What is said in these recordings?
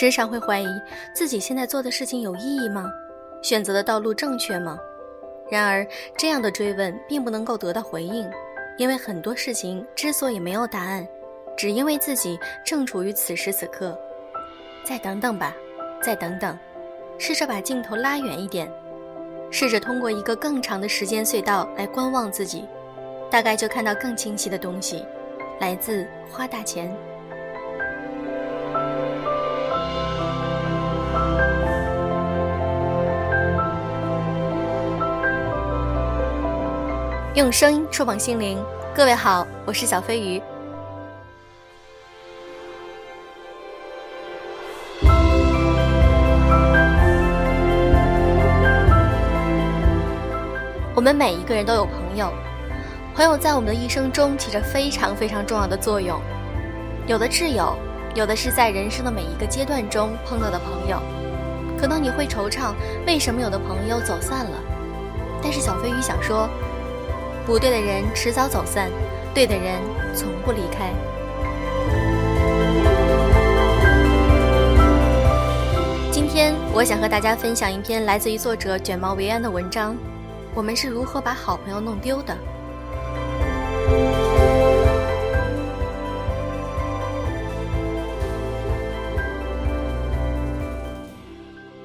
时常会怀疑自己现在做的事情有意义吗？选择的道路正确吗？然而，这样的追问并不能够得到回应，因为很多事情之所以没有答案，只因为自己正处于此时此刻。再等等吧，再等等，试着把镜头拉远一点，试着通过一个更长的时间隧道来观望自己，大概就看到更清晰的东西。来自花大钱。用声音触碰心灵，各位好，我是小飞鱼。我们每一个人都有朋友，朋友在我们的一生中起着非常非常重要的作用。有的挚友，有的是在人生的每一个阶段中碰到的朋友。可能你会惆怅，为什么有的朋友走散了？但是小飞鱼想说。不对的人迟早走散，对的人从不离开。今天我想和大家分享一篇来自于作者卷毛维安的文章：我们是如何把好朋友弄丢的。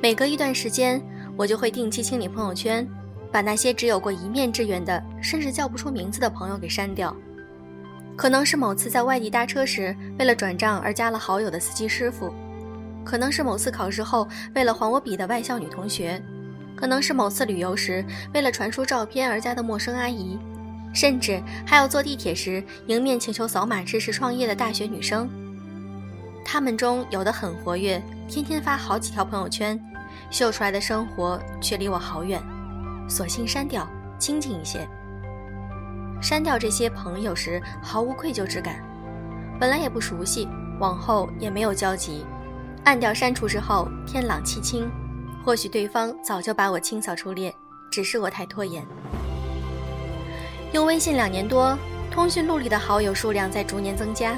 每隔一段时间，我就会定期清理朋友圈。把那些只有过一面之缘的，甚至叫不出名字的朋友给删掉。可能是某次在外地搭车时，为了转账而加了好友的司机师傅；可能是某次考试后为了还我笔的外校女同学；可能是某次旅游时为了传输照片而加的陌生阿姨；甚至还有坐地铁时迎面请求扫码支持创业的大学女生。他们中有的很活跃，天天发好几条朋友圈，秀出来的生活却离我好远。索性删掉，清静一些。删掉这些朋友时，毫无愧疚之感。本来也不熟悉，往后也没有交集。按掉删除之后，天朗气清。或许对方早就把我清扫出列，只是我太拖延。用微信两年多，通讯录里的好友数量在逐年增加。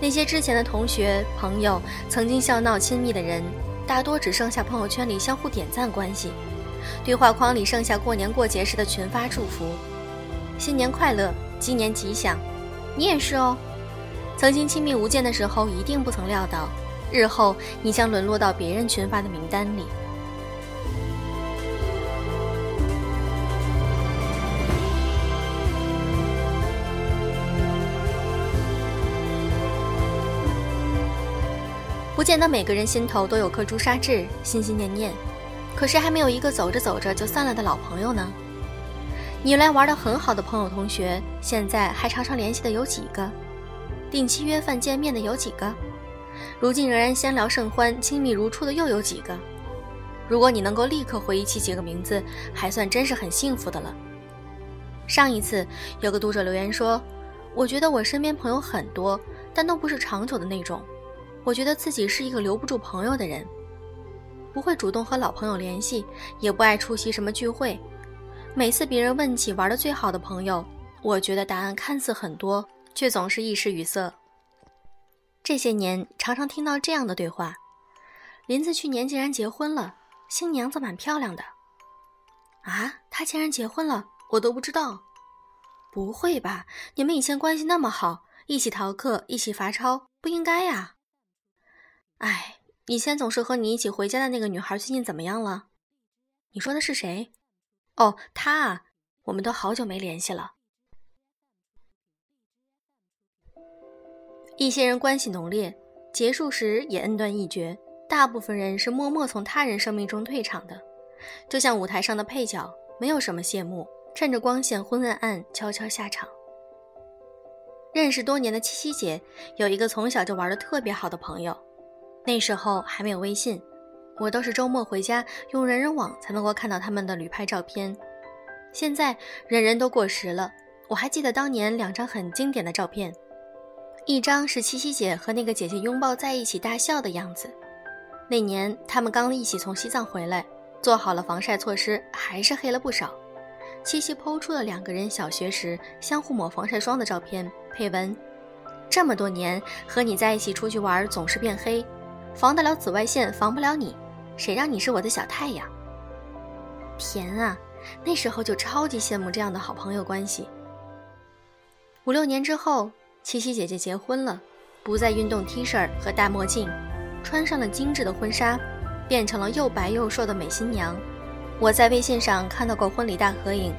那些之前的同学、朋友，曾经笑闹亲密的人，大多只剩下朋友圈里相互点赞关系。对话框里剩下过年过节时的群发祝福，新年快乐，鸡年吉祥，你也是哦。曾经亲密无间的时候，一定不曾料到，日后你将沦落到别人群发的名单里。不见得每个人心头都有颗朱砂痣，心心念念。可是还没有一个走着走着就散了的老朋友呢。你原来玩的很好的朋友同学，现在还常常联系的有几个？定期约饭见面的有几个？如今仍然相聊甚欢、亲密如初的又有几个？如果你能够立刻回忆起几个名字，还算真是很幸福的了。上一次有个读者留言说：“我觉得我身边朋友很多，但都不是长久的那种。我觉得自己是一个留不住朋友的人。”不会主动和老朋友联系，也不爱出席什么聚会。每次别人问起玩的最好的朋友，我觉得答案看似很多，却总是一时语塞。这些年常常听到这样的对话：林子去年竟然结婚了，新娘子蛮漂亮的。啊，他竟然结婚了，我都不知道。不会吧？你们以前关系那么好，一起逃课，一起罚抄，不应该呀。哎。以前总是和你一起回家的那个女孩，最近怎么样了？你说的是谁？哦，她啊，我们都好久没联系了。一些人关系浓烈，结束时也恩断义绝；大部分人是默默从他人生命中退场的，就像舞台上的配角，没有什么谢幕，趁着光线昏暗暗，悄悄下场。认识多年的七七姐，有一个从小就玩的特别好的朋友。那时候还没有微信，我都是周末回家用人人网才能够看到他们的旅拍照片。现在人人都过时了，我还记得当年两张很经典的照片，一张是七七姐和那个姐姐拥抱在一起大笑的样子。那年他们刚一起从西藏回来，做好了防晒措施，还是黑了不少。七七抛出了两个人小学时相互抹防晒霜的照片，配文：这么多年和你在一起出去玩总是变黑。防得了紫外线，防不了你，谁让你是我的小太阳？甜啊！那时候就超级羡慕这样的好朋友关系。五六年之后，七七姐姐结婚了，不再运动 T 恤和大墨镜，穿上了精致的婚纱，变成了又白又瘦的美新娘。我在微信上看到过婚礼大合影，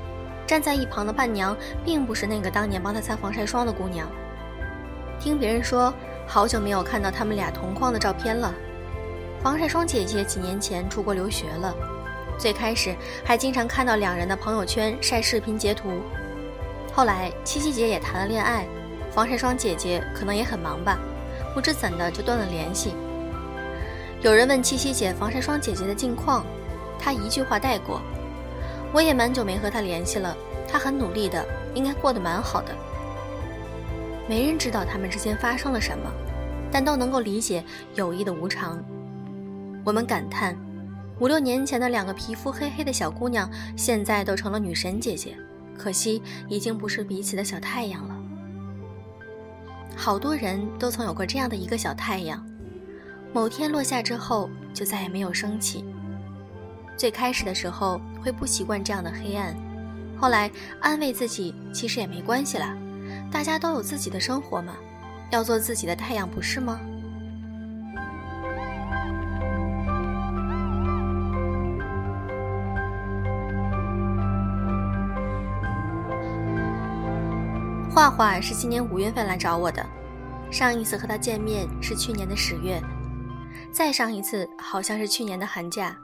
站在一旁的伴娘并不是那个当年帮她擦防晒霜的姑娘。听别人说，好久没有看到他们俩同框的照片了。防晒霜姐姐几年前出国留学了。最开始还经常看到两人的朋友圈晒视频截图，后来七七姐也谈了恋爱，防晒霜姐姐可能也很忙吧，不知怎的就断了联系。有人问七七姐防晒霜姐姐的近况，她一句话带过。我也蛮久没和她联系了，她很努力的，应该过得蛮好的。没人知道他们之间发生了什么，但都能够理解友谊的无常。我们感叹。五六年前的两个皮肤黑黑的小姑娘，现在都成了女神姐姐，可惜已经不是彼此的小太阳了。好多人都曾有过这样的一个小太阳，某天落下之后就再也没有升起。最开始的时候会不习惯这样的黑暗，后来安慰自己其实也没关系啦，大家都有自己的生活嘛，要做自己的太阳不是吗？画画是今年五月份来找我的，上一次和他见面是去年的十月，再上一次好像是去年的寒假。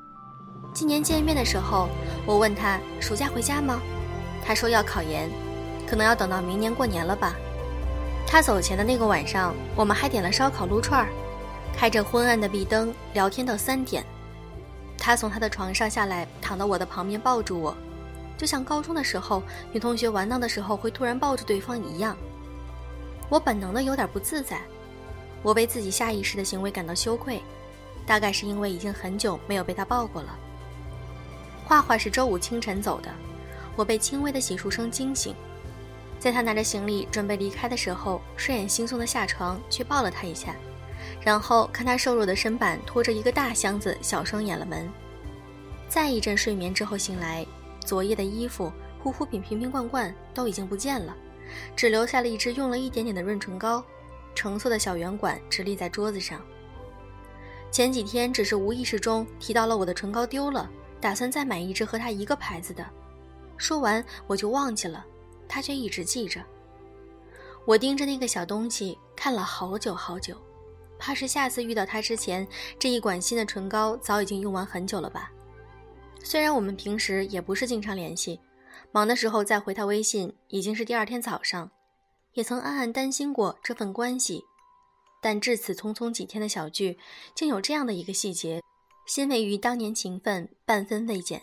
今年见面的时候，我问他暑假回家吗？他说要考研，可能要等到明年过年了吧。他走前的那个晚上，我们还点了烧烤撸串儿，开着昏暗的壁灯聊天到三点。他从他的床上下来，躺到我的旁边抱住我。就像高中的时候，女同学玩闹的时候会突然抱住对方一样，我本能的有点不自在，我为自己下意识的行为感到羞愧，大概是因为已经很久没有被他抱过了。画画是周五清晨走的，我被轻微的洗漱声惊醒，在他拿着行李准备离开的时候，睡眼惺忪的下床去抱了他一下，然后看他瘦弱的身板拖着一个大箱子，小声掩了门。再一阵睡眠之后醒来。昨夜的衣服、护肤品瓶瓶罐罐都已经不见了，只留下了一支用了一点点的润唇膏，橙色的小圆管直立在桌子上。前几天只是无意识中提到了我的唇膏丢了，打算再买一支和他一个牌子的。说完我就忘记了，他却一直记着。我盯着那个小东西看了好久好久，怕是下次遇到他之前，这一管新的唇膏早已经用完很久了吧。虽然我们平时也不是经常联系，忙的时候再回他微信已经是第二天早上，也曾暗暗担心过这份关系，但至此匆匆几天的小聚，竟有这样的一个细节，欣慰于当年情分半分未减。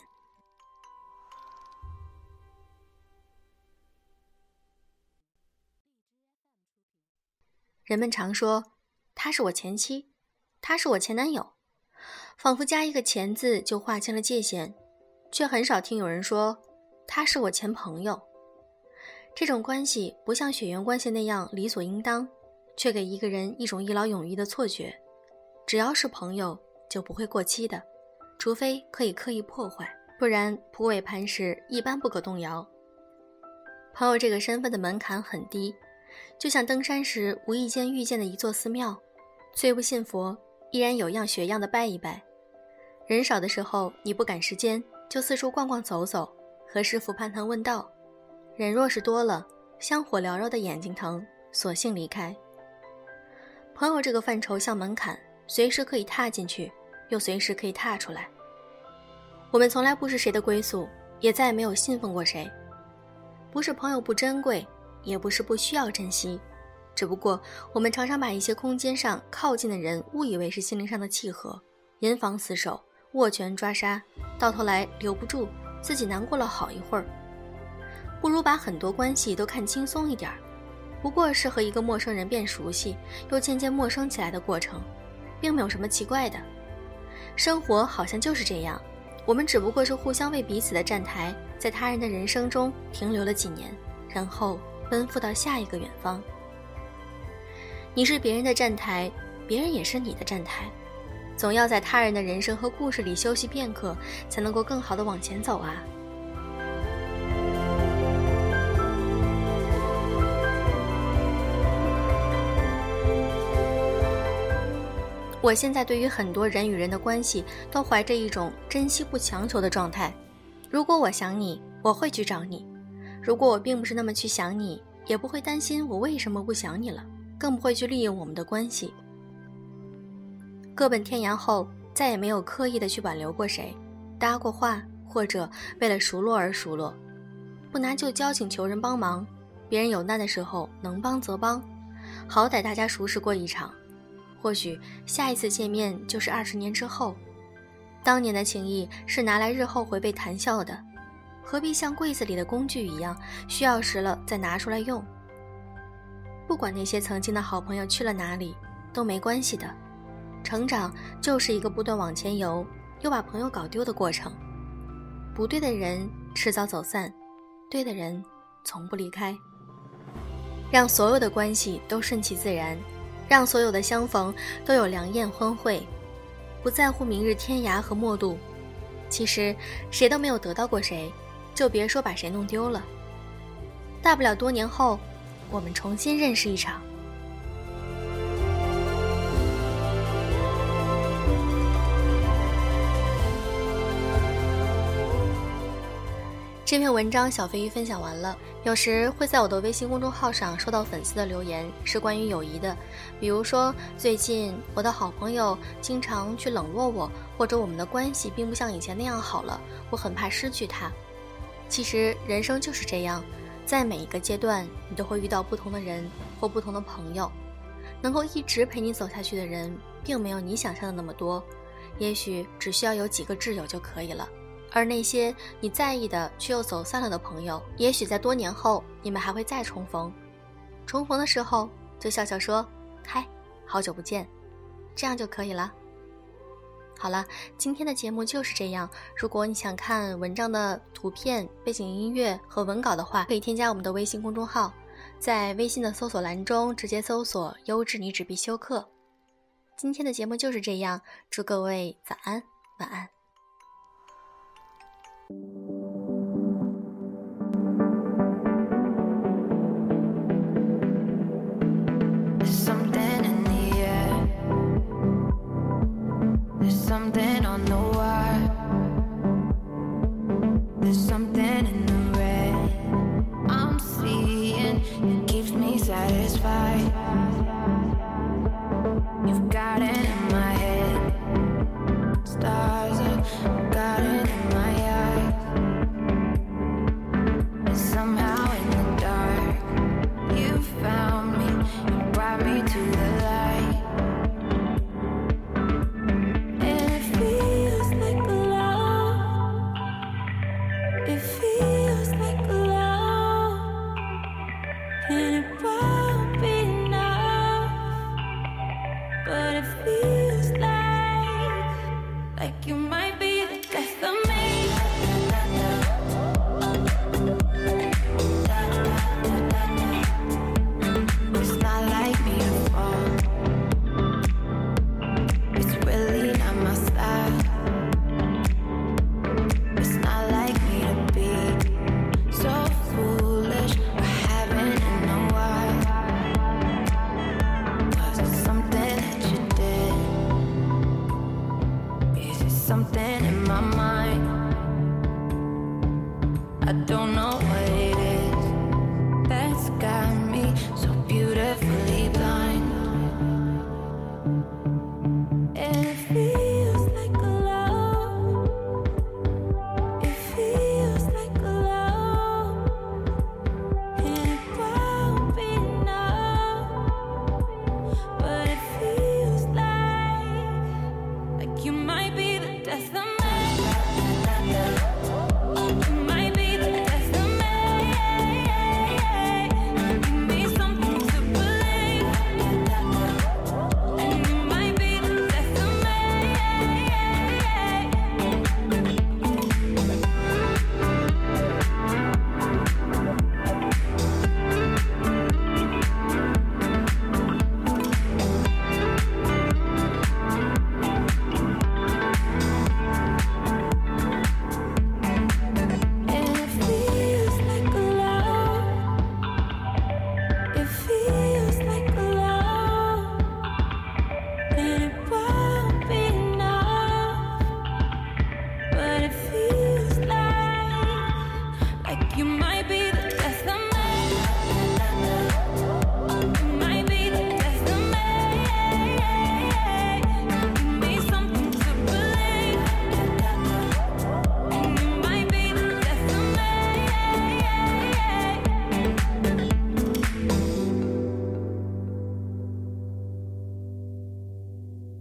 人们常说，他是我前妻，他是我前男友。仿佛加一个“前”字就划清了界限，却很少听有人说他是我前朋友。这种关系不像血缘关系那样理所应当，却给一个人一种一劳永逸的错觉。只要是朋友，就不会过期的，除非可以刻意破坏，不然蒲尾磐石一般不可动摇。朋友这个身份的门槛很低，就像登山时无意间遇见的一座寺庙，虽不信佛。依然有样学样的拜一拜，人少的时候你不赶时间，就四处逛逛走走，和师傅攀谈问道；人若是多了，香火缭绕的眼睛疼，索性离开。朋友这个范畴像门槛，随时可以踏进去，又随时可以踏出来。我们从来不是谁的归宿，也再也没有信奉过谁。不是朋友不珍贵，也不是不需要珍惜。只不过，我们常常把一些空间上靠近的人误以为是心灵上的契合，严防死守，握拳抓杀，到头来留不住，自己难过了好一会儿。不如把很多关系都看轻松一点儿，不过是和一个陌生人变熟悉，又渐渐陌生起来的过程，并没有什么奇怪的。生活好像就是这样，我们只不过是互相为彼此的站台，在他人的人生中停留了几年，然后奔赴到下一个远方。你是别人的站台，别人也是你的站台。总要在他人的人生和故事里休息片刻，才能够更好的往前走啊。我现在对于很多人与人的关系，都怀着一种珍惜不强求的状态。如果我想你，我会去找你；如果我并不是那么去想你，也不会担心我为什么不想你了，更不会去利用我们的关系。各奔天涯后，再也没有刻意的去挽留过谁，搭过话，或者为了熟络而熟络，不拿旧交情求人帮忙，别人有难的时候能帮则帮，好歹大家熟识过一场。或许下一次见面就是二十年之后，当年的情谊是拿来日后回味谈笑的，何必像柜子里的工具一样，需要时了再拿出来用？不管那些曾经的好朋友去了哪里，都没关系的。成长就是一个不断往前游，又把朋友搞丢的过程。不对的人迟早走散，对的人从不离开。让所有的关系都顺其自然。让所有的相逢都有良宴欢会，不在乎明日天涯和陌路。其实谁都没有得到过谁，就别说把谁弄丢了。大不了多年后，我们重新认识一场。这篇文章小飞鱼分享完了。有时会在我的微信公众号上收到粉丝的留言，是关于友谊的，比如说最近我的好朋友经常去冷落我，或者我们的关系并不像以前那样好了，我很怕失去他。其实人生就是这样，在每一个阶段，你都会遇到不同的人或不同的朋友，能够一直陪你走下去的人，并没有你想象的那么多，也许只需要有几个挚友就可以了。而那些你在意的却又走散了的朋友，也许在多年后你们还会再重逢。重逢的时候就笑笑说：“嗨，好久不见。”这样就可以了。好了，今天的节目就是这样。如果你想看文章的图片、背景音乐和文稿的话，可以添加我们的微信公众号，在微信的搜索栏中直接搜索“优质女纸必修课”。今天的节目就是这样，祝各位早安，晚安。Something